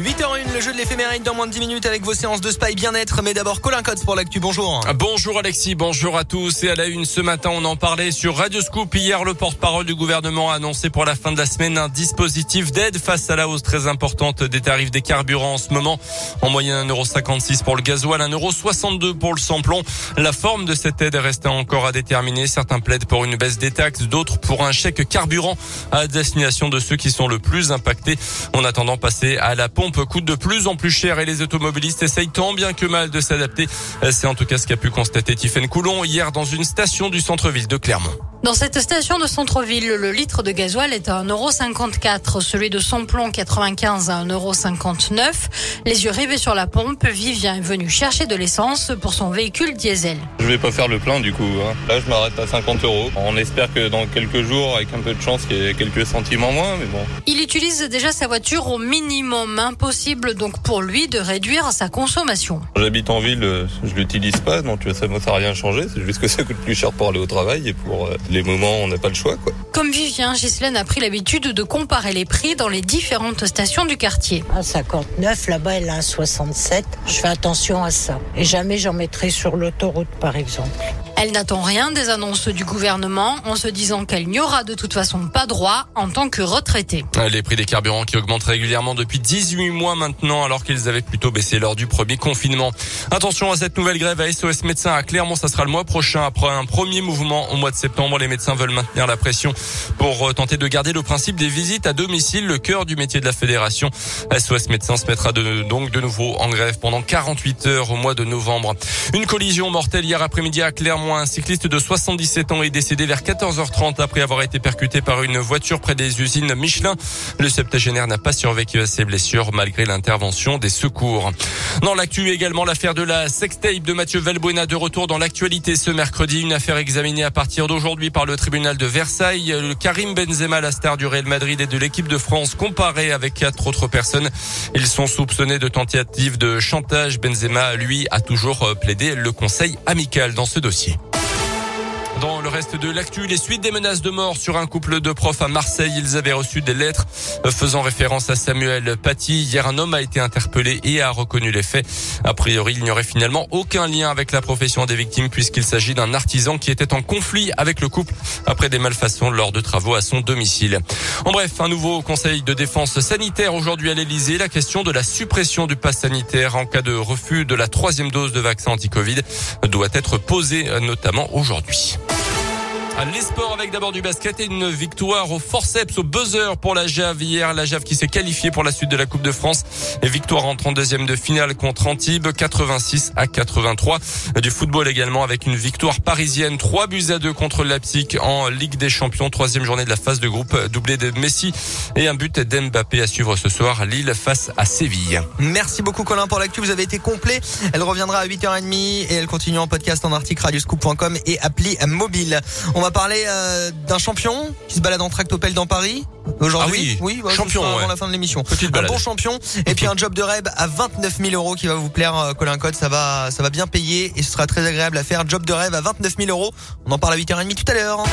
8h01, le jeu de l'éphéméride dans moins de 10 minutes avec vos séances de spa et bien-être. Mais d'abord, Colin Cotes pour l'actu. Bonjour. Bonjour Alexis, bonjour à tous. Et à la une ce matin, on en parlait sur Radio Scoop. Hier, le porte-parole du gouvernement a annoncé pour la fin de la semaine un dispositif d'aide face à la hausse très importante des tarifs des carburants en ce moment. En moyenne, 1,56€ pour le gasoil, 1,62€ pour le samplon. La forme de cette aide est restée encore à déterminer. Certains plaident pour une baisse des taxes, d'autres pour un chèque carburant à destination de ceux qui sont le plus impactés. En attendant, passer à la pompe pompe coûte de plus en plus cher et les automobilistes essayent tant bien que mal de s'adapter. C'est en tout cas ce qu'a pu constater Tiffaine Coulon hier dans une station du centre-ville de Clermont. Dans cette station de centre-ville, le litre de gasoil est à 1,54€, celui de samplon 95 à 1,59€. Les yeux rivés sur la pompe, Vivien est venu chercher de l'essence pour son véhicule diesel. Je vais pas faire le plein du coup. Hein. Là, je m'arrête à 50 euros. On espère que dans quelques jours, avec un peu de chance, il y ait quelques centimes en moins, mais bon. Il utilise déjà sa voiture au minimum. Impossible donc pour lui de réduire sa consommation. J'habite en ville, je l'utilise pas, donc ça ne rien changé. C'est juste que ça coûte plus cher pour aller au travail et pour euh, les moments on n'a pas le choix. Quoi. Comme Vivien, Ghislaine a pris l'habitude de comparer les prix dans les différentes stations du quartier. À 59, là-bas elle a un 67. Je fais attention à ça. Et jamais j'en mettrai sur l'autoroute par exemple. Elle n'attend rien des annonces du gouvernement en se disant qu'elle n'y aura de toute façon pas droit en tant que retraitée. Les prix des carburants qui augmentent régulièrement depuis 18 mois maintenant alors qu'ils avaient plutôt baissé lors du premier confinement. Attention à cette nouvelle grève à SOS Médecins à Clermont, ça sera le mois prochain après un premier mouvement au mois de septembre. Les médecins veulent maintenir la pression pour euh, tenter de garder le principe des visites à domicile, le cœur du métier de la fédération. SOS Médecins se mettra donc de nouveau en grève pendant 48 heures au mois de novembre. Une collision mortelle hier après-midi à Clermont un cycliste de 77 ans est décédé vers 14h30 après avoir été percuté par une voiture près des usines Michelin. Le septagénaire n'a pas survécu à ses blessures malgré l'intervention des secours. Dans l'actu également, l'affaire de la sextape de Mathieu Valbuena de retour dans l'actualité ce mercredi. Une affaire examinée à partir d'aujourd'hui par le tribunal de Versailles. Le Karim Benzema, la star du Real Madrid et de l'équipe de France, comparé avec quatre autres personnes. Ils sont soupçonnés de tentative de chantage. Benzema, lui, a toujours plaidé le conseil amical dans ce dossier. Dans le reste de l'actu, les suites des menaces de mort sur un couple de profs à Marseille. Ils avaient reçu des lettres faisant référence à Samuel Paty. Hier, un homme a été interpellé et a reconnu les faits. A priori, il n'y aurait finalement aucun lien avec la profession des victimes puisqu'il s'agit d'un artisan qui était en conflit avec le couple après des malfaçons lors de travaux à son domicile. En bref, un nouveau conseil de défense sanitaire aujourd'hui à l'Elysée. La question de la suppression du pass sanitaire en cas de refus de la troisième dose de vaccin anti-Covid doit être posée notamment aujourd'hui. Les sports avec d'abord du basket et une victoire au forceps, au buzzer pour la Jave hier. La Jave qui s'est qualifiée pour la suite de la Coupe de France. Et victoire en 32e de finale contre Antibes, 86 à 83. Du football également avec une victoire parisienne, 3 buts à 2 contre Leipzig en Ligue des Champions. Troisième journée de la phase de groupe, doublé de Messi et un but d'Mbappé à suivre ce soir. Lille face à Séville. Merci beaucoup Colin pour l'actu. Vous avez été complet. Elle reviendra à 8h30 et elle continue en podcast en article radioscoop.com et appli mobile. Va parler euh, d'un champion qui se balade en tractopelle dans Paris aujourd'hui? Ah oui, oui champion avant ouais. la fin de l'émission. Petite Un bon champion et puis un job de rêve à 29 000 euros qui va vous plaire, euh, Colin Code. Ça va, ça va bien payer et ce sera très agréable à faire. Job de rêve à 29 000 euros. On en parle à 8h30 tout à l'heure.